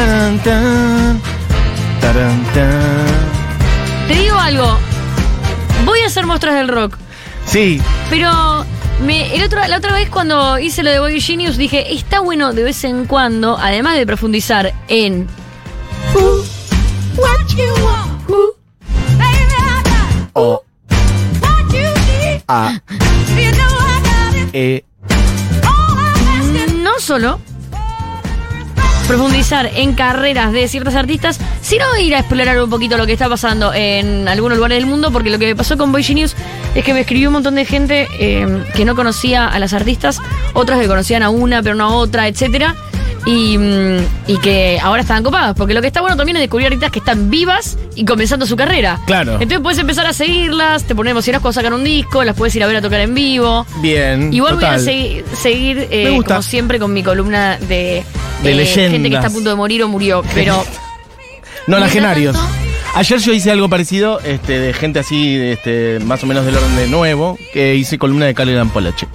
Taran, tan, taran, tan. Te digo algo. Voy a hacer muestras del rock. Sí, Pero me, el otro, la otra vez cuando hice lo de Boy Genius dije, está bueno de vez en cuando, además de profundizar en... o. a. E. No solo profundizar en carreras de ciertas artistas, sino ir a explorar un poquito lo que está pasando en algunos lugares del mundo, porque lo que me pasó con Boy Genius es que me escribió un montón de gente eh, que no conocía a las artistas, otras que conocían a una pero no a otra, etcétera. Y, mm, y que ahora están copadas, porque lo que está bueno también es descubrir artistas que están vivas y comenzando su carrera. Claro. Entonces puedes empezar a seguirlas, te pones emocionadas cuando sacan un disco, las puedes ir a ver a tocar en vivo. bien. Igual voy a total. segui- seguir, eh, como siempre, con mi columna de, De eh, leyendas. gente que está a punto de morir o murió. Pero Nonagenarios. Ayer yo hice algo parecido, este, de gente así, de, este, más o menos del orden de nuevo, que hice columna de Kaleran Polachek.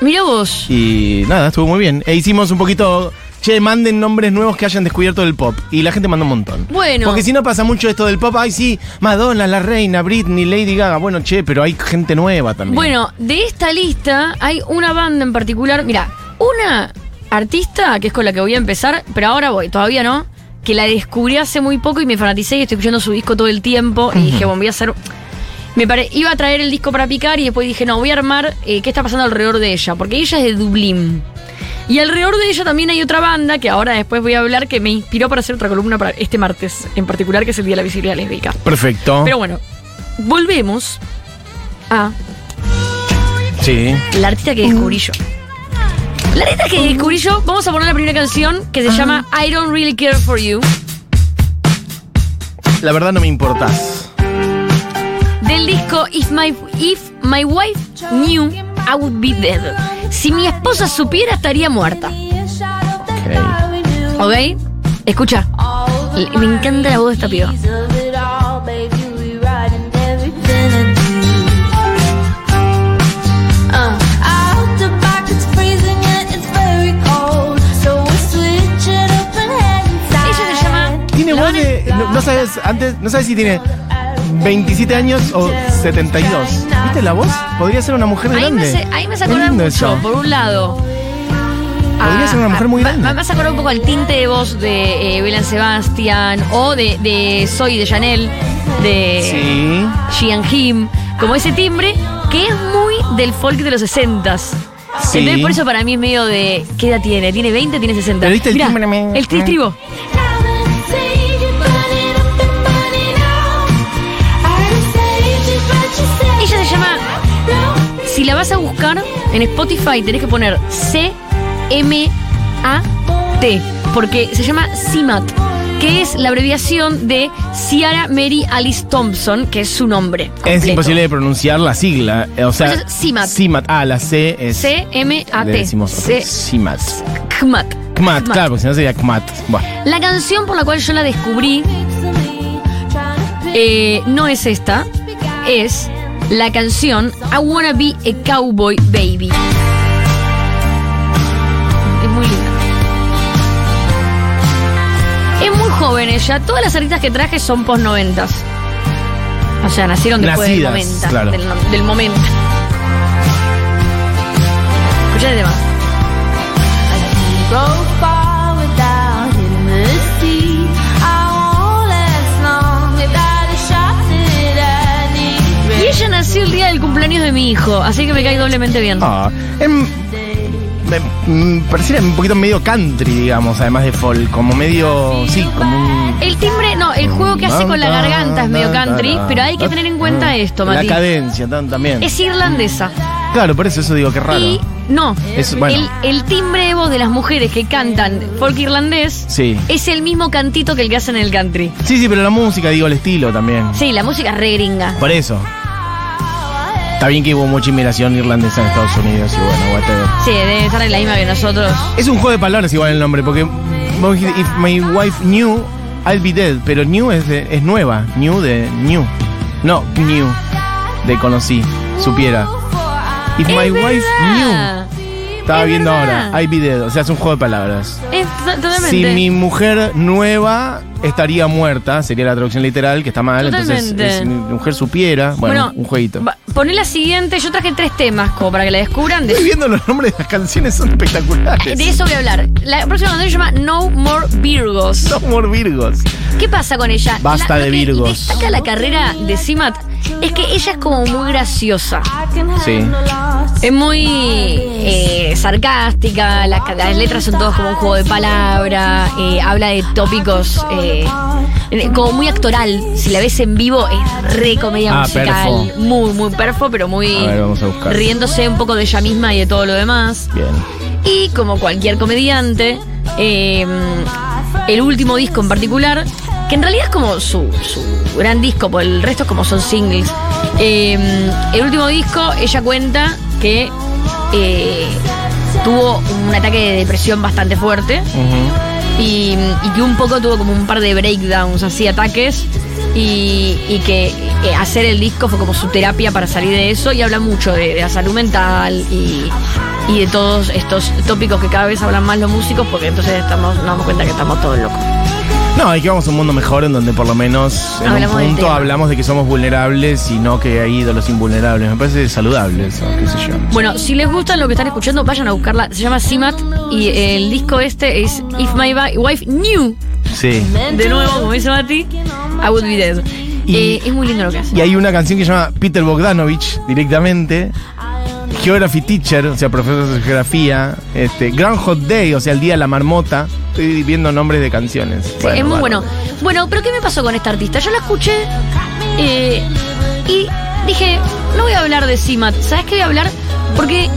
mira vos. Y nada, estuvo muy bien. E hicimos un poquito. Che, manden nombres nuevos que hayan descubierto del pop. Y la gente mandó un montón. Bueno. Porque si no pasa mucho esto del pop, ay sí, Madonna, la reina, Britney, Lady Gaga. Bueno, che, pero hay gente nueva también. Bueno, de esta lista hay una banda en particular. Mira, una artista que es con la que voy a empezar, pero ahora voy, todavía no. Que la descubrí hace muy poco y me fanaticé y estoy escuchando su disco todo el tiempo. Y dije, bueno, voy a hacer. Me pare- iba a traer el disco para picar y después dije, no, voy a armar eh, qué está pasando alrededor de ella. Porque ella es de Dublín. Y alrededor de ella también hay otra banda que ahora después voy a hablar que me inspiró para hacer otra columna para este martes, en particular, que es el Día de la Visibilidad Lésbica. Perfecto. Pero bueno, volvemos a sí. la artista que descubrí yo. La que descubrí yo, vamos a poner la primera canción que se llama I Don't Really Care For You, La verdad no me importás. del disco If My, If My Wife Knew, I Would Be Dead. Si mi esposa supiera, estaría muerta. Ok. ¿Ok? Escucha. L- Me encanta la voz de esta piba. No, no sabes, antes, no sabes si tiene 27 años o 72. ¿Viste la voz? Podría ser una mujer Ahí me, grande. hace- ahí me lindo mucho, eso. por un lado. Podría a- ser una mujer muy grande. Me hace acordar un poco al tinte de voz de eh, Belén Sebastian o de, de Soy de Chanel, de Sí. Him. Como ese timbre que es muy del folk de los 60s. Sí. Entonces por eso para mí es medio de... ¿Qué edad tiene? ¿Tiene 20? ¿Tiene 60? Pero viste el Mirá, timbre, el tristribo. Si la vas a buscar en Spotify tenés que poner C-M-A-T, porque se llama CIMAT, que es la abreviación de Ciara Mary Alice Thompson, que es su nombre. Es imposible de pronunciar la sigla. eh, O sea, Pues es CIMAT. CIMAT. Ah, la C es. Le C-M-A-T. decimos otro. C- CIMAT. CMAT. CMAT, claro, porque si no sería CMAT. Bueno. La canción por la cual yo la descubrí eh, no es esta, es la canción I Wanna Be a Cowboy Baby. Es muy linda. Es muy joven ella. Todas las artistas que traje son post noventas. O sea, nacieron después Nacidas, del, 90, claro. del, del momento. Escucha el tema. Y nació el día del cumpleaños de mi hijo, así que me cae doblemente bien. Ah, em, me, mm, pareciera un poquito medio country, digamos, además de folk. Como medio. Sí, como un. El timbre, no, el juego que hace con la garganta es medio country, pero hay que tener en cuenta esto, La Mati. cadencia tan- también. Es irlandesa. Claro, por eso eso digo que raro. Y no, Es- bueno. el, el timbre de voz de las mujeres que cantan folk irlandés Sí. es el mismo cantito que el que hacen en el country. Sí, sí, pero la música, digo, el estilo también. Sí, la música es re gringa. Por eso. Está bien que hubo mucha inmigración irlandesa en Estados Unidos y bueno, whatever. Sí, debe estar en la misma que nosotros. Es un juego de palabras igual el nombre, porque if my wife knew, I'll be dead. Pero new es, de- es nueva. New de new. No, new. De conocí, supiera. If my wife knew. Estaba Es viendo verdad. ahora. Hay video. O sea, es un juego de palabras. Es to- totalmente. Si mi mujer nueva estaría muerta, sería la traducción literal, que está mal. Entonces, si mi mujer supiera. Bueno, un jueguito. va- Poné la siguiente. Yo traje tres temas como para que la descubran. De, Estoy viendo los nombres de las canciones, son espectaculares. de eso voy a hablar. La próxima canción se llama No More Virgos. No more Virgos. ¿Qué pasa con ella? Basta La- de Virgos. Destaca la carrera de Simat es que ella es como muy graciosa. Sí. Es muy eh, sarcástica, la- las letras son todas como un juego de palabra, eh, habla de tópicos eh, como muy actoral. Si la ves en vivo es re comedia Ah, musical, perfo. muy, muy perfo, pero muy A ver, vamos a buscar. riéndose un poco de ella misma y de todo lo demás. Bien. Y como cualquier comediante, eh, el último disco en particular, que en realidad es como su, su gran disco, porque el resto como son singles. eh, el último disco, ella cuenta que eh, tuvo un ataque de depresión bastante fuerte y, y que un poco tuvo como un par de breakdowns, así, ataques. Y, y que eh, hacer el disco fue como su terapia para salir de eso y habla mucho de, de la salud mental y, y de todos estos tópicos que cada vez hablan más los músicos porque entonces estamos, nos damos cuenta que estamos todos locos. No, hay que vamos a un mundo mejor en donde por lo menos en Hablamos un punto hablamos de que somos vulnerables y no que hay ídolos invulnerables. Me parece saludable eso, qué sé yo. Bueno, si les gusta lo que están escuchando, vayan a buscarla. Se llama Simat y el disco este es If My Wi- Wife Knew. Sí. De nuevo, como dice Mati, I Would Be Dead. Y- Eh, es muy lindo lo que hace. Y hay una canción que se llama Peter Bogdanovich directamente. Geography Teacher, o sea, profesor de geografía. Este, Groundhog Day, o sea, el día de la marmota. Estoy viendo nombres de canciones. Sí, es muy bueno. Bueno, pero ¿qué me pasó con esta artista? Yo la escuché eh, y dije, no voy a hablar de Simat. ¿Sabes qué voy a hablar? Porque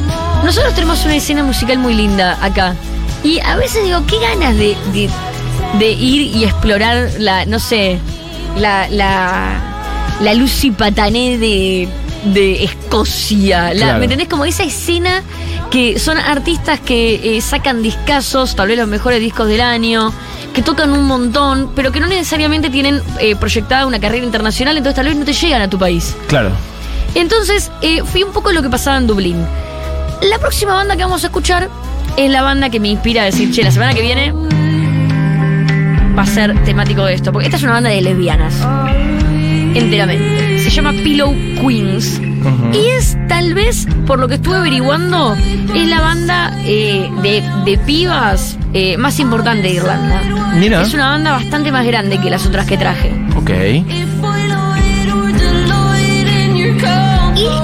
nosotros tenemos una escena musical muy linda acá. Y a veces digo, qué ganas de, de, de ir y explorar la, no sé, la, la, la Lucy Patané de, de Escocia. La, Claro. ¿Me entendés? Como esa escena que son artistas que eh, sacan discazos, tal vez los mejores discos del año, que tocan un montón, pero que no necesariamente tienen eh, proyectada una carrera internacional, entonces tal vez no te llegan a tu país. Claro. Entonces, eh, fui un poco lo que pasaba en Dublín. La próxima banda que vamos a escuchar es la banda que me inspira a decir, che, la semana que viene va a ser temático de esto, porque esta es una banda de lesbianas, enteramente. Se llama Pillow Queens. Y es tal vez, por lo que estuve averiguando, es la banda eh, de, de pibas eh, más importante de Irlanda. Mira. Es una banda bastante más grande que las otras que traje. Ok.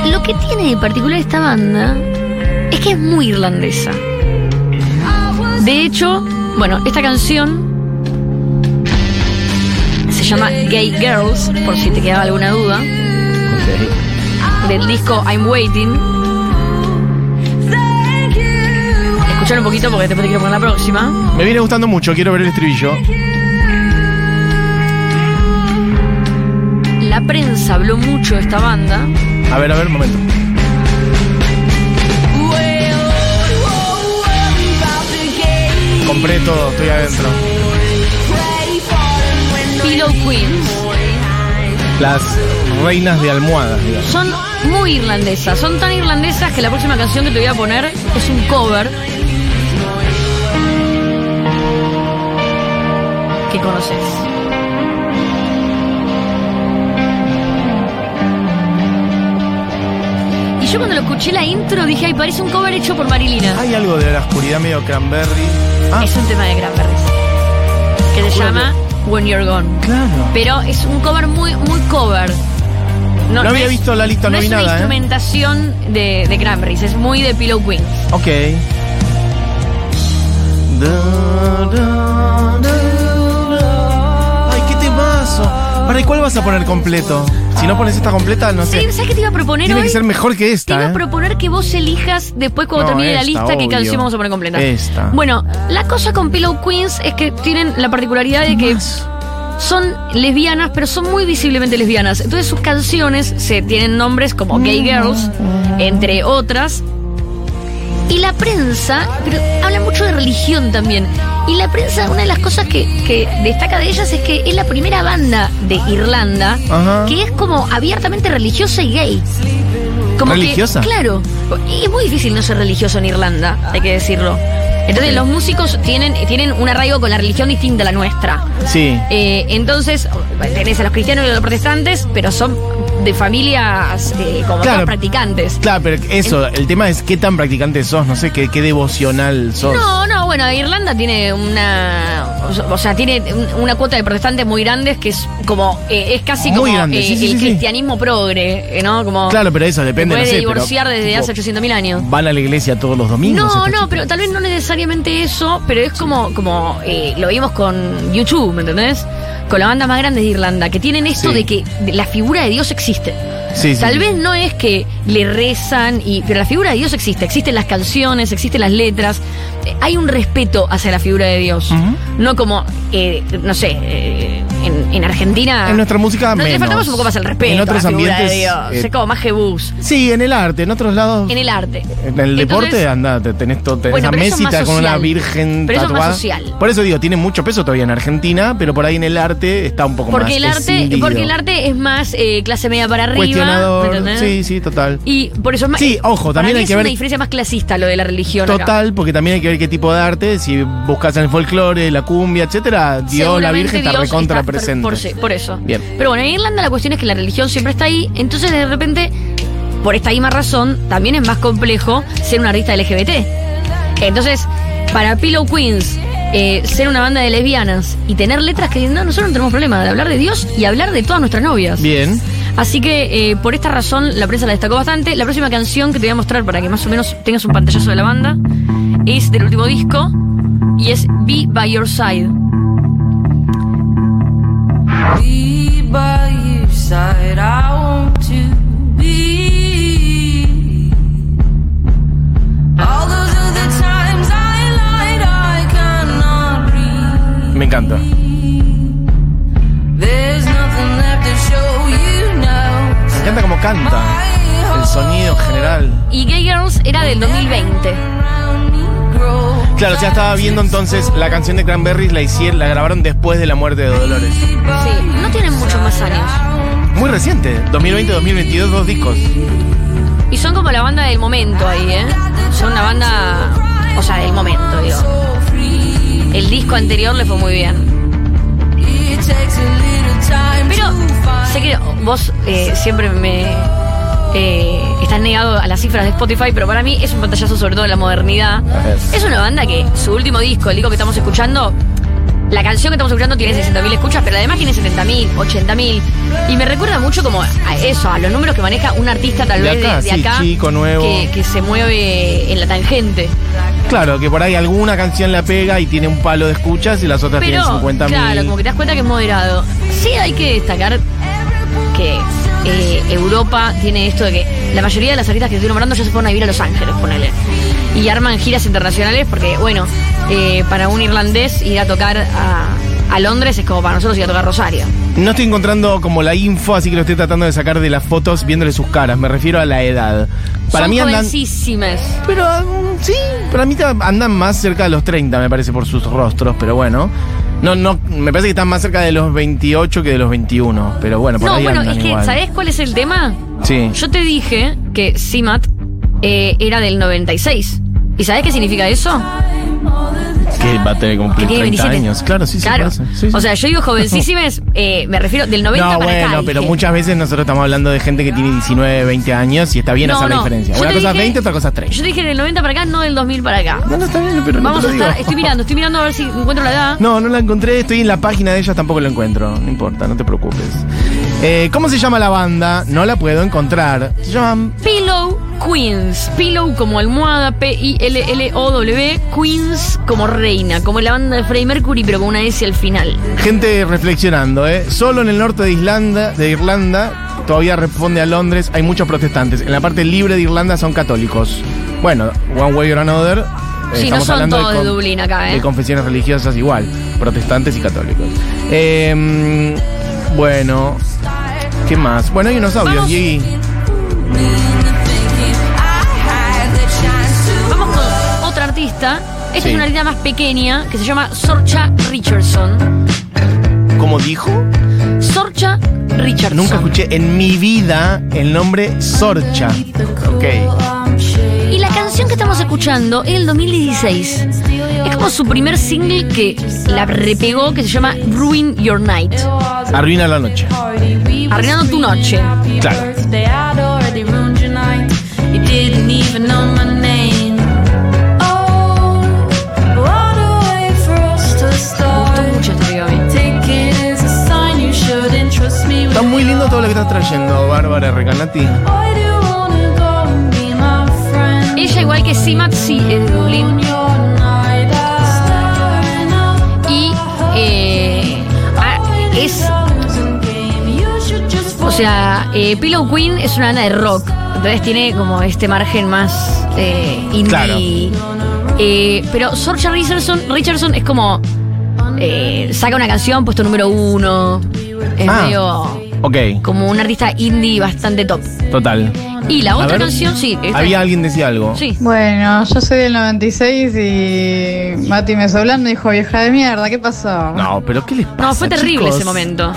Y lo que tiene de particular esta banda es que es muy irlandesa. De hecho, bueno, esta canción se llama Gay Girls, por si te quedaba alguna duda. Del disco I'm Waiting. Escuchar un poquito porque después te quiero poner la próxima. Me viene gustando mucho, quiero ver el estribillo. La prensa habló mucho de esta banda. A ver, a ver, un momento. Compré todo, estoy adentro. Pillow Queens. Las reinas de almohadas, digamos. Son muy irlandesas. Son tan irlandesas que la próxima canción que te voy a poner es un cover. Que conoces. Y yo cuando lo escuché la intro dije, ay, parece un cover hecho por Marilina. Hay algo de la oscuridad medio cranberry. Ah, Es un tema de Cranberries. Que se llama When You're Gone. claro. Pero es un cover muy, muy cover. No había es- visto la lista, no vi es nada, una ¿eh? instrumentación de, de Cranberries, es muy de Pillow Queen. Ok. Ay, qué temazo. Para, ¿y cuál vas a poner completo? Si no pones esta completa, no sé. Sí, ¿Sabes qué te iba a proponer Tiene hoy? que ser mejor que te esta, iba a ¿eh? proponer que vos elijas después cuando No, termine la esta, lista qué obvio. canción vamos a poner completa. Esta. Bueno, la cosa con Pillow Queens es que tienen la particularidad de que son lesbianas, pero son muy visiblemente lesbianas. Entonces sus canciones se tienen nombres como Gay Girls, entre otras. Y la prensa, pero habla mucho de religión también. Y la prensa, una de las cosas que, que destaca de ellas es que es la primera banda de Irlanda Ajá. que es como abiertamente religiosa y gay. Como que- ¿Religiosa? claro. Y es muy difícil no ser religioso en Irlanda, hay que decirlo. Entonces los músicos tienen, tienen un arraigo con la religión distinta a la nuestra. Sí. Eh, entonces, tenés a los cristianos y a los protestantes, pero son de familias eh, como Claro. practicantes. Claro, pero eso, el tema es qué tan practicante sos, no sé, qué, qué devocional sos. No, no, bueno, Irlanda tiene una. O sea, tiene un- una cuota de protestantes muy grandes que es como. eh, es casi Muy como grande, eh, sí, sí, el sí, cristianismo progre, eh, ¿no? Como. Claro, pero eso depende, no puede pero, divorciar desde tipo, hace 800.000 años. Van a la iglesia todos los domingos. No, no, pero tal vez no necesariamente eso, pero es como, como eh, lo vimos con YouTube, ¿me entendés? Con la banda más grande de Irlanda, que tienen esto de que la figura de Dios existe. Sí, Tal sí. vez no es que le rezan, y, pero la figura de Dios existe. Existen las canciones, existen las letras. Eh, Hay un respeto hacia la figura de Dios. No como, eh, no sé, eh, en, en Argentina. En nuestra música no, Le menos. faltamos un poco más el respeto En otros a la figura ambientes, de Dios. eh, es como más jebús. Sí, en el arte, en otros lados. En el arte. En el deporte, anda, te- tenés, todo, tenés Bueno, a Messi con una virgen Pero eso es más tatuada. social. Por eso digo, tiene mucho peso todavía en Argentina, pero por ahí en el arte está un poco Porque más el arte, escindido. porque el arte es más clase media para arriba. Sí, sí, total. Y por eso es más. Sí, ojo, para también hay es que ver- una diferencia más clasista lo de la religión. acá. Total, porque también hay que ver qué tipo de arte. Si buscas en el folclore, la cumbia, etcétera, Dios, la Virgen está recontra está presente. Por eso. Bien. Pero bueno, en Irlanda la cuestión es que la religión siempre está ahí. Entonces, de repente, por esta misma razón, también es más complejo ser un artista LGBT. Entonces, para Pillow Queens, eh, ser una banda de lesbianas y tener letras que no, nosotros no tenemos problema de hablar de Dios y hablar de todas nuestras novias. Bien. Así que eh, por esta razón la prensa la destacó bastante. La próxima canción que te voy a mostrar para que más o menos tengas un pantallazo de la banda es del último disco y es Be By Your Side. be by your side. I want to be. All those other times I lied, I cannot breathe. Me encanta. Encanta. El sonido en general. Y Gay Girls era del 2020. Around me grow. Claro, ya estaba viendo entonces la canción de Cranberries, la hicieron, la grabaron después de la muerte de Dolores. Sí, no tienen muchos más años. Muy reciente, 2020-2022, dos discos. Y son como la banda del momento ahí, ¿eh? Son una banda, o sea, del momento, digo. El disco anterior le fue muy bien. Sé que vos eh, siempre me eh, estás negado a las cifras de Spotify, pero para mí es un pantallazo sobre todo de la modernidad. Es una banda que su último disco, el disco que estamos escuchando, la canción que estamos escuchando tiene 60.000 escuchas, pero además tiene 70.000, 80.000. Y me recuerda mucho como a eso, a los números que maneja un artista tal De vez acá, de, de sí, acá. chico, nuevo. Que, que se mueve en la tangente. Claro, que por ahí alguna canción la pega y tiene un palo de escuchas y las otras Pero, tienen 50 claro, como que te das cuenta que es moderado. Sí hay que destacar que eh, Europa tiene esto de que la mayoría de las artistas que estoy nombrando ya se fueron a vivir a Los Ángeles, ponele. Y arman giras internacionales porque, bueno, eh, para un irlandés ir a tocar a, a Londres es como para nosotros ir a tocar Rosario. No estoy encontrando como la info, así que lo estoy tratando de sacar de las fotos viéndole sus caras. Me refiero a la edad. Para Son mí andan. Pero mm, sí, para mí andan más cerca de los 30, me parece, por sus rostros, pero bueno. No, no, me parece que están más cerca de los 28 que de los 21. Pero bueno, por No, ahí bueno, andan es que, igual. ¿sabés cuál es el tema? Sí. Yo te dije que Simat eh, era del 96. ¿Y sabés qué significa eso? Que va a tener Que tiene 30 27. años. Claro, sí. Claro. Sí, sí. O sea, yo digo jovencísimas, eh, me refiero del 90 no, para bueno, acá. pero dije. muchas veces nosotros estamos hablando de gente que tiene 19, 20 años y está bien No, hacer la diferencia. Yo Una cosa es dije- 20, otra cosa es 30. Yo dije del 90 para acá, no del 2000 para acá. No, no está bien, pero no Vamos a estar, digo. estoy mirando, estoy mirando a ver si encuentro la edad. No, no la encontré, estoy en la página de ellas, tampoco la encuentro. No importa, no te preocupes. Eh, ¿Cómo se llama la banda? No la puedo encontrar. Se llaman Pillow Queens. Pillow como almohada, P-I-L-L-O-W. Queens como reina, como la banda de Freddie Mercury, pero con una S al final. gente reflexionando, ¿eh? Solo en el norte de Irlanda, de Irlanda, todavía responde a Londres, hay muchos protestantes. En la parte libre de Irlanda son católicos. Bueno, one way or another. eh, Sí, no son todos de con- Dublín acá, ¿eh? De confesiones religiosas igual, protestantes y católicos. Eh, bueno, ¿qué más? Bueno, hay unos audios, Vamos. Artista. Esta Sí. es una artista más pequeña que se llama Sorcha Richardson. ¿Cómo dijo? Sorcha Richardson. Nunca escuché en mi vida el nombre Sorcha. Ok. Y la canción que estamos escuchando es del 2016. Es como su primer single que la repegó, que se llama Ruin Your Night. Arruina la noche. Arruinando tu noche. Claro. Todo lo que estás trayendo, Bárbara Recanati. Ella, igual que Simat, sí, es de Dublín. Y eh, ah, es. O sea, eh, Pillow Queen es una banda de rock. Entonces tiene como este margen más eh, indie. Claro. Eh, pero Sorcha Richardson, Richardson es como. eh, saca una canción puesto número uno. Es Ah. medio. Ok, Como un artista indie bastante top. total. Y la otra ver. canción, sí. esta- Había alguien decía algo. Sí. Bueno, yo soy del 96 y Mati me soblando y dijo, vieja de mierda, ¿qué pasó? No, pero ¿qué les pasa? No, fue terrible chicos? ese momento.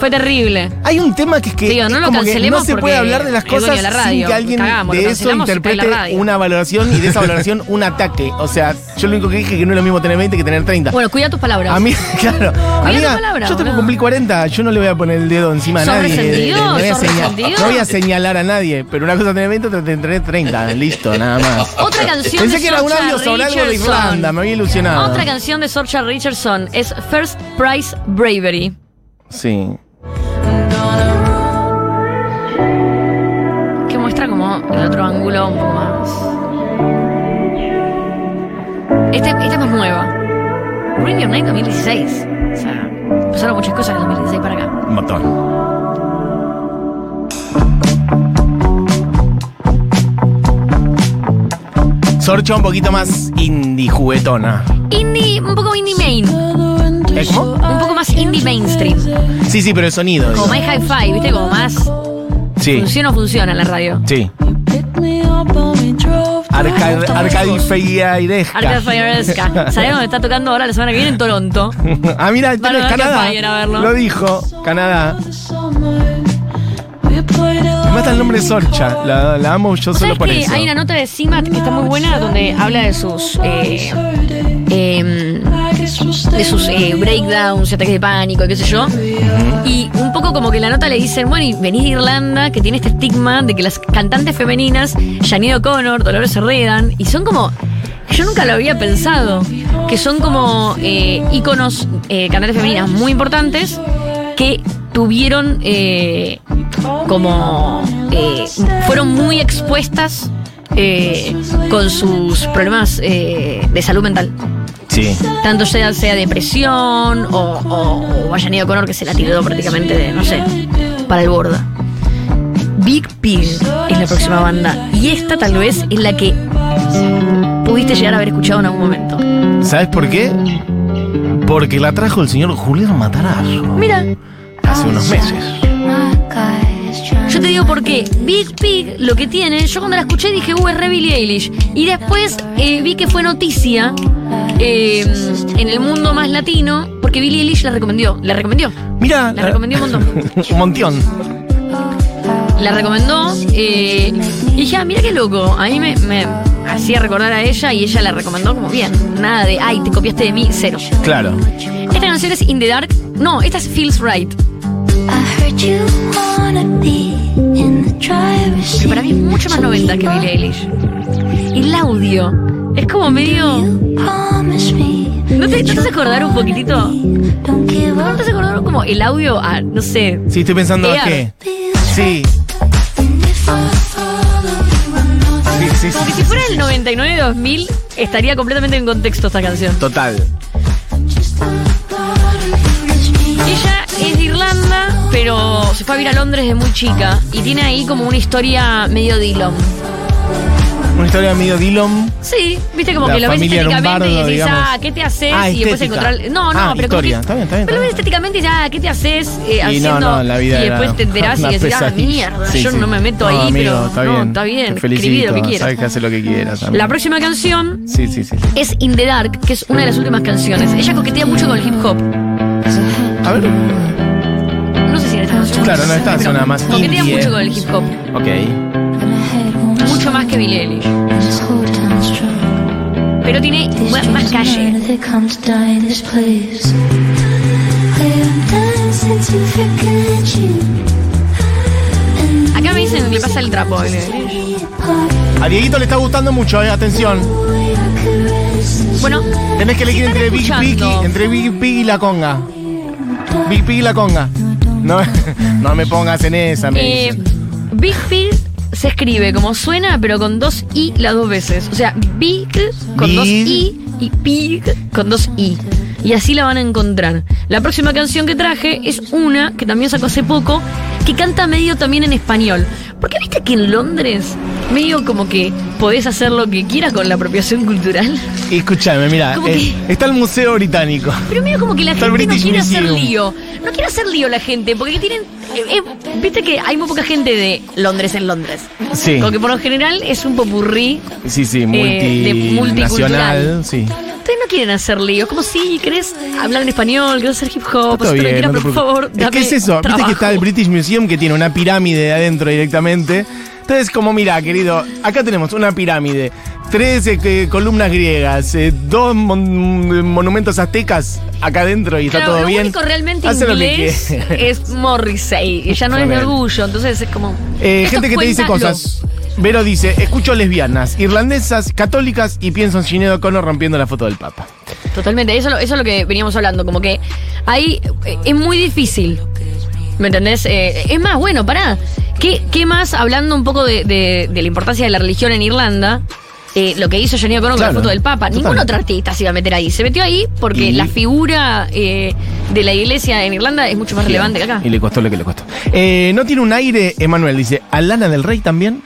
Fue terrible. Hay un tema que es que Digo, no es lo como que cancelemos no se puede hablar de las cosas de la sin que alguien Cagamos, de eso interprete una valoración y de esa valoración un ataque. O sea, yo lo único que dije es que no es lo mismo tener 20 que tener 30. Bueno, cuida tus palabras. A mí, claro. Amiga, palabra, yo tengo boludo. cumplir 40, yo no le voy a poner el dedo encima a ¿Sos nadie. resentido? Le- le voy a ¿Sos señal- resentido? no voy a señalar a nadie, pero una cosa tener 20, otra tener 30. Listo, nada más. Otra canción Pensé de que era un audio sobre algo de. Irlanda, me había ilusionado. Otra canción de Sorcha Richardson es First Prize Bravery. Sí. Que muestra como el otro ángulo un poco más. Este, esta es más nueva. Bring Your Night 2016. O sea, pasaron muchas cosas en 2016 para acá. Un montón. Sorcha un poquito más indie juguetona. Indie, un poco indie main. ¿Eh, ¿Cómo? Un poco más indie mainstream. Sí, sí, pero el sonido. Como My Hi-Fi, ¿viste? Como más. Sí, Funciona o funciona en la radio. sí. Arca Arcadi Feireiresca. Arcade Fire ¿Sabés dónde está tocando ahora la semana que viene? En Toronto. ah, mira, ver Canadá. a verlo. Lo dijo, Canadá. Me mata el nombre de Sorcha. La, la amo yo solo ¿Sabes por que eso. hay una nota de CIMAT que está muy buena donde habla de sus eh, em, de sus eh, breakdowns, ataques de pánico qué sé yo. Y un poco como que la nota le dicen, bueno, y venís de Irlanda, que tiene este estigma de que las cantantes femeninas, Janine O'Connor, Dolores Herredan, y son como, yo nunca lo había pensado, que son como eh, íconos, eh, cantantes femeninas muy importantes, que tuvieron eh, como, eh, fueron muy expuestas eh, con sus problemas de salud mental Sí. tanto sea, sea depresión o, o, o Janine O'Connor que se la tiró prácticamente de, no sé, para el borda. Big Pig es la próxima banda y esta tal vez es la que pudiste llegar a haber escuchado en algún momento. ¿Sabes por qué? Porque la trajo el señor Julián Matarazo Mira, hace unos meses. Yo te digo por qué. Big Pig lo que tiene, yo cuando la escuché dije, uh, es re Billie Eilish. Y después eh, vi que fue noticia eh, en el mundo más latino porque Billie Eilish la recomendó. La recomendó. Mira. La recomendé un montón. un montón. la recomendó eh, y dije, ah, mira qué loco. A mí me, me hacía recordar a ella y ella la recomendó como bien. Nada de, ay, te copiaste de mí, cero. Claro. Esta canción es In the Dark. No, esta es Feels Right. I heard you wanna be Que seat. para mí es mucho más 90 que Billie Eilish. Y el audio es como medio. You promise me ¿No te, no te hace acordar un poquitito? ¿No te acordar como el audio a, no sé. Sí, estoy pensando a qué. Sí. Sí, sí, Como que si fuera el 99-2000 estaría completamente en contexto esta canción. Total. Ella pero se fue a vivir a Londres de muy chica y tiene ahí como una historia medio Dylan. Una historia medio Dillon. Sí, viste como La que lo ves estéticamente y decís, digamos. ah, ¿qué te haces? Ah, y después encontrar. No, no, Ah, pero historia. que- Está bien, está bien, Pero está ves estéticamente y ya, ¿qué te haces? Eh, Y haciendo, no, no, la vida y después te enterás y decís, ah, mierda, Sí, yo sí. no me meto No, ahí, amigo, pero está no, bien. está bien, Te felicito. lo que quieras. Sabes que hace lo que quieras. amigo. La próxima canción Sí, sí, sí. es In the Dark, que es una de las últimas canciones. Ella coquetea mucho con el hip hop. A ver. Claro, no está zona más Coquetea indie. mucho con el hip hop. Ok. Mucho más que Billie Eilish. Pero tiene más, más calle. Acá me dicen que le pasa el trapo a Billie Eilish. A Dieguito le está gustando mucho, eh, atención. Bueno, Tenés que elegir están entre Big escuchando- y- entre Big Pig y la conga. Big Pig y la conga. No, no me pongas en esa, me Eh, dice. Big Pig se escribe como suena, pero con dos i las dos veces. O sea, Big con dos i y Pig con dos i. Y así la van a encontrar. La próxima canción que traje es una que también sacó hace poco, que canta medio también en español. Porque viste que en Londres, medio como que podés hacer lo que quieras con la apropiación cultural. Escúchame, mira, ¿Cómo eh, que? está el Museo Británico. Pero medio como que la Está gente no quiere hacer Museum. lío. No quiere hacer lío la gente, porque tienen. eh, eh, Viste que hay muy poca gente de Londres en Londres. Sí. Porque por lo general es un popurrí. Sí, sí, de multinacional, multicultural. sí. Ustedes no quieren hacer lío. Como si querés hablar en español, querés hacer hip hop, lo que bien, no te por favor, Es dame que es eso, viste trabajo. que está el British Museum que tiene una pirámide de adentro directamente. Entonces, como mira, querido, acá tenemos una pirámide, tres eh, que- columnas griegas, eh, dos mon- monumentos aztecas acá adentro y está todo lo bien. único realmente Hace lo que inglés quieras. es Morrissey. Y ya no es él. orgullo. Entonces es como. Eh, gente que te dice cosas. Vero dice, escucho lesbianas, irlandesas, católicas y pienso en Sinead O'Connor rompiendo la foto del Papa. Totalmente, eso, eso es lo que veníamos hablando, como que ahí eh, es muy difícil, ¿me entendés? Eh, es más, bueno, pará, ¿qué, qué más, hablando un poco de, de- de la importancia de la religión en Irlanda, eh, lo que hizo Jenny O'Connor con la foto del Papa? Ningún otro artista se iba a meter ahí, se metió ahí porque Y- la figura eh, de la iglesia en Irlanda es mucho más relevante que acá. Y le costó lo que le costó. Eh, no tiene un aire, Emanuel dice, ¿a Lana del Rey también?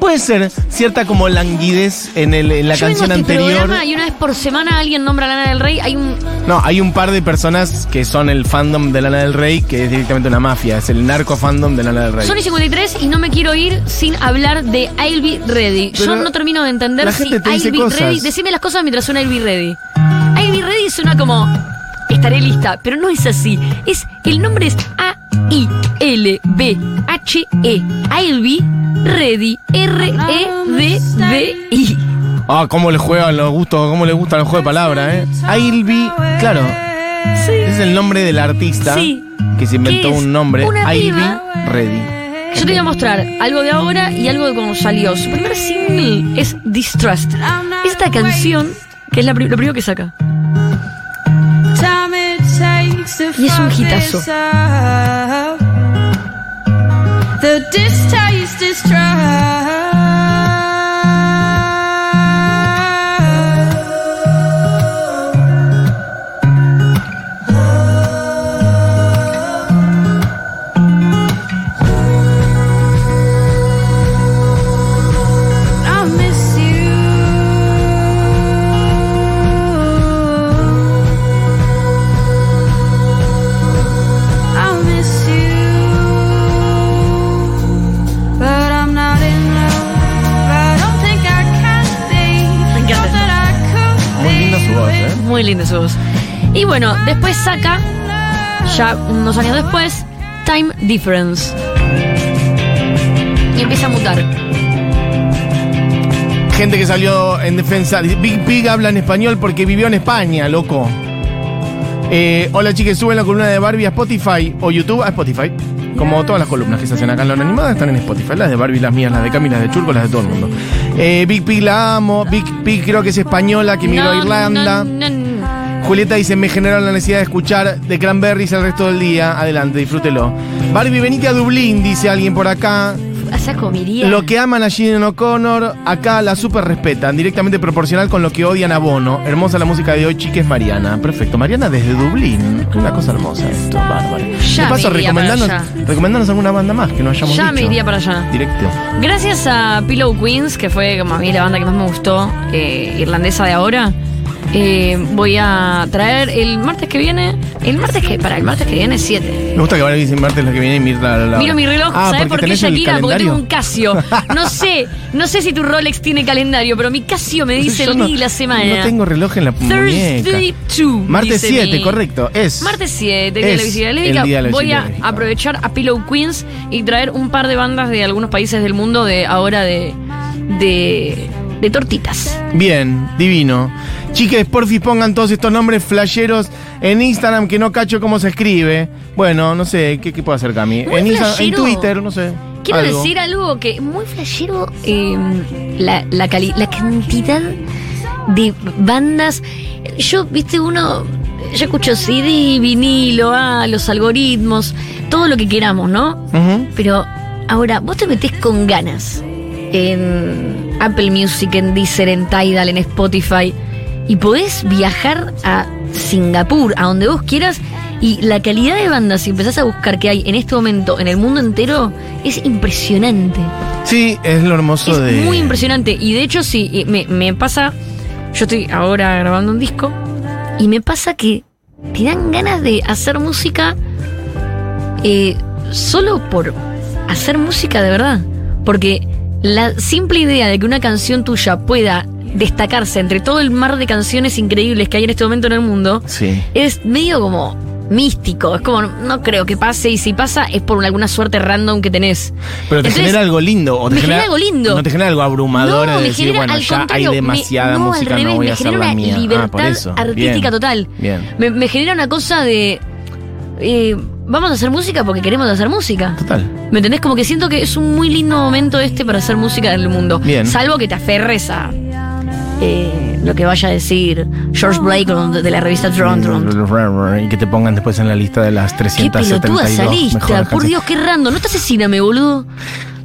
Puede ser cierta como languidez en, el- en la Yo vengo canción a este anterior. programa y una vez por semana alguien nombra a Lana del Rey, hay un... No, hay un par de personas que son el fandom de Lana del Rey, que es directamente una mafia, es el narco fandom de Lana del Rey. Son y 53 y no me quiero ir sin hablar de I'll Be Ready. Yo no termino de entender la si te I'll dice Be cosas. Ready. Decime las cosas mientras suena I'll Be Ready. I'll Be Ready suena como estaré lista, pero no es así. Es el nombre es A I L B H E. I'll Be Ready R E D D I. Ah, cómo le juegan los gustos, cómo le gustan los juegos de palabras, ¿eh? I'll be, claro, Sí. ese es el nombre del artista Sí. que se inventó un nombre. Be ready. Yo te voy a mostrar algo de ahora y algo de cómo salió. Su primer single es Distrust. Esta canción, que es la pri- lo primero que saca. Y es un hitazo. The distaste is I linda su voz. Y bueno, después saca, ya unos años después, Time Difference. Y empieza a mutar. Gente que salió en defensa. Big Pig habla en español porque vivió en España, loco. Eh, hola chicos, suben la columna de Barbie a Spotify o YouTube a Spotify. Como todas las columnas que se hacen acá en la animada están en Spotify. Las de Barbie, las mías, las de Cami, las de Churco, las de todo el mundo. Eh, Big Pig la amo. Big Pig creo que es española, que migró a Irlanda. no, no. Julieta dice, me generó la necesidad de escuchar de Cranberries el resto del día. Adelante, disfrútelo. Barbie, venite a Dublín, dice alguien por acá. Comería. Lo que aman a Gene O'Connor, acá la super respetan, directamente proporcional con lo que odian a Bono. Hermosa la música de hoy, chiques Mariana. Perfecto, Mariana desde Dublín. Una cosa hermosa esto, bárbaro. Ya de paso, me iría recomendanos, para allá. recomendanos alguna banda más que no hayamos Ya dicho. me iría para allá. Directo. Gracias a Pillow Queens, que fue como a mí la banda que más me gustó, eh, irlandesa de ahora, Eh, voy a traer el martes que viene. El martes que. Para el martes que viene, 7. Me gusta que dice martes la que viene y Mirta la, la- Miro mi reloj, Ah, ¿sabes por qué Shakira? Porque tengo un Casio. No sé, no sé si tu Rolex tiene calendario, pero mi Casio me dice Yo el no- día y la semana. No tengo reloj en la Thursday muñeca. 2. Martes dice 7, mi- correcto. Es. Martes 7, día de Es la lésbica. la Voy a lésbica. aprovechar a Pillow Queens y traer un par de bandas de algunos países del mundo de ahora de. de. De tortitas. Bien, divino. Chiques, porfis pongan todos estos nombres flasheros en Instagram que no cacho cómo se escribe. Bueno, no sé, ¿qué, qué puedo hacer, Cami? Muy En, Insta- en. Twitter, no sé. Quiero algo. decir algo que es muy flashero, eh, la, la, cali- la cantidad de bandas. Yo, viste, uno, yo escucho CD, vinilo, ah, los algoritmos, todo lo que queramos, ¿no? Pero ahora, vos te metés con ganas en Apple Music, en Deezer, en Tidal, en Spotify, y podés viajar a Singapur, a donde vos quieras, y la calidad de bandas, si empezás a buscar que hay en este momento en el mundo entero, es impresionante. Sí, es lo hermoso Es de. muy impresionante. Y de hecho, sí, me, me pasa. Yo estoy ahora grabando un disco. Y me pasa que te dan ganas de hacer música eh, solo por hacer música de verdad. Porque la simple idea de que una canción tuya pueda destacarse entre todo el mar de canciones increíbles que hay en este momento en el mundo Sí. es medio como místico. Es como, no creo que pase. Y si pasa, es por alguna suerte random que tenés. Pero te Entonces, genera algo lindo. O te me genera algo lindo. No te genera algo abrumador No, de me decir, genera, bueno, al ya hay contrario, me- demasiada no, música, al revés, no voy a me hacer genera la una mía. libertad ah, artística Bien. total. Bien. Me, me genera una cosa de. eh, vamos a hacer música porque queremos hacer música. Total. ¿Me entendés? Como que siento que es un muy lindo momento este para hacer música en el mundo. Bien. Salvo que te aferres a eh, lo que vaya a decir George Blake de, la revista Tron Tron. Y que te pongan después en la lista de las Qué 372 pelotuda esa mejores lista. Por. Dios, qué random. No te asesíname, boludo.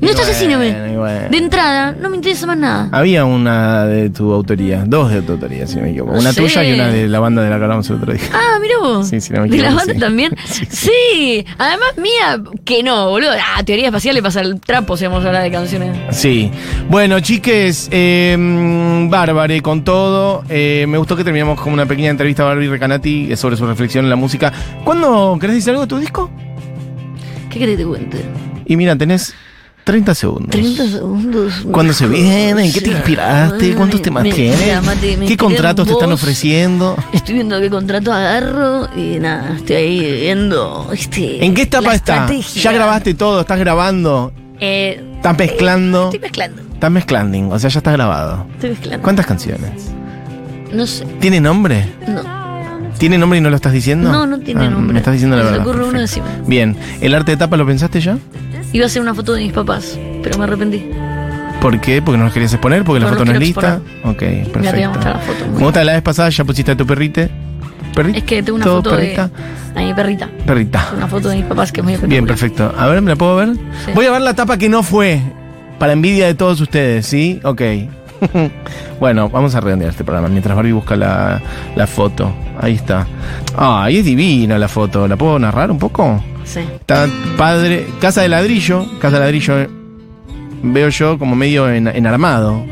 No te asesíname. bueno. De entrada, no me interesa más nada. Había una de tu autoría, dos de tu autoría, si no me equivoco. Una tuya y una de la banda de la que hablamos el otro día. Ah, mira vos. Sí, sí, no me ¿De la equivoco, banda sí. también? Sí, Sí, Además, mía, que no, boludo. Ah, teoría espacial le pasa el trapo si vamos a hablar de canciones. Sí. Bueno, chiques, eh, mm, Bárbare con todo. Eh, me gustó que terminamos con una pequeña entrevista a Barbie Recanati eh, sobre su reflexión en la música. ¿Cuándo querés decir algo de tu disco? ¿Qué querés que te cuente? Y mira, tenés 30 segundos. 30 segundos. ¿Cuándo se viene? ¿En qué te inspiraste? ¿Cuántos temas Me- tienes? me ¿Qué contratos te están ofreciendo? Estoy viendo qué contrato agarro y nada, estoy ahí viendo. Este, ¿En qué etapa está? estrategia. ¿Ya grabaste todo? ¿Estás grabando? Eh, ¿Estás mezclando? estoy mezclando. Estás mezclando, o sea, ya está grabado. Estoy mezclando. ¿Cuántas canciones? No sé. ¿Tiene nombre? No. ¿Tiene nombre y no lo estás diciendo? No, no tiene Ah, nombre. Me estás diciendo la me verdad. ocurre uno. Bien, ¿el arte de tapa lo pensaste ya? Iba a hacer una foto de mis papás, pero me arrepentí. ¿Por qué? ¿Porque no los querías exponer? ¿Porque la No foto no es lista? Ok, Ya te voy a perfecto. mostrar la foto. Gusta la vez pasada, ya pusiste a tu perrite. ¿Perrito? Es que tengo una ¿Todo foto perrita? de. A mi perrita. Perrita. Una foto de mis papás que es muy Bien, perfecto. A ver, ¿me la puedo ver? Sí. Voy a ver la tapa que no fue. Para envidia de todos ustedes, ¿sí? Ok. bueno, vamos a redondear este programa mientras Barbie busca la, la foto. Ahí está. Ay, es divina la foto. ¿La puedo narrar un poco? Está padre. Casa de ladrillo. Casa de ladrillo. eh, Veo yo como medio en, enarmado.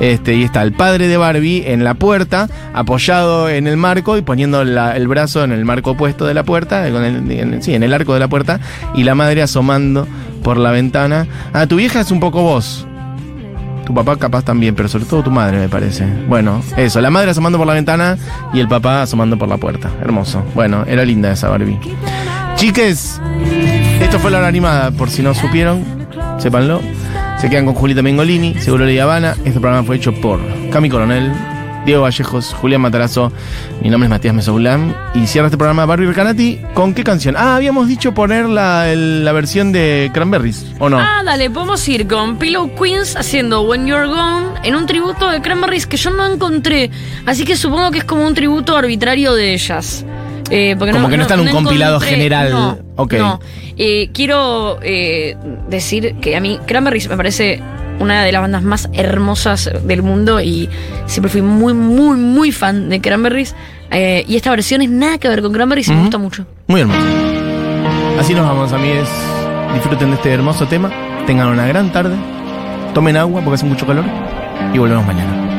Este, y está el padre de Barbie en la puerta, apoyado en el marco y poniendo el brazo en el marco opuesto de la puerta, en- sí, en el arco de la puerta, y la madre asomando por la ventana. Ah, tu vieja es un poco vos. Tu papá capaz también, pero sobre todo tu madre me parece. Bueno, eso, la madre asomando por la ventana y el papá asomando por la puerta. Hermoso. Bueno, era linda esa Barbie. Chiques, esto fue la hora animada, por si no supieron, sépanlo. Se quedan con Julieta Mengolini, Seguro de Habana. Este programa fue hecho por Cami Coronel, Diego Vallejos, Julián Matarazo. Mi nombre es Matías Mesoulam. Y cierra este programa Barbie Recanati. ¿Con qué canción? Ah, habíamos dicho poner la, la versión de Cranberries, ¿o no? Ah, dale, podemos ir con Pillow Queens haciendo When You're Gone en un tributo de Cranberries que yo no encontré. Así que supongo que es como un tributo arbitrario de ellas. Eh, porque Como que no está en un compilado encontré- general. No, Ok. no. Eh, quiero eh, decir que a mí Cranberries me parece una de las bandas más hermosas del mundo y siempre fui muy, muy, muy fan de Cranberries. Y esta versión es nada que ver con Cranberries y me gusta mucho. Muy hermoso. Así nos vamos, amigues. Disfruten de este hermoso tema. Tengan una gran tarde. Tomen agua porque hace mucho calor. Y volvemos mañana.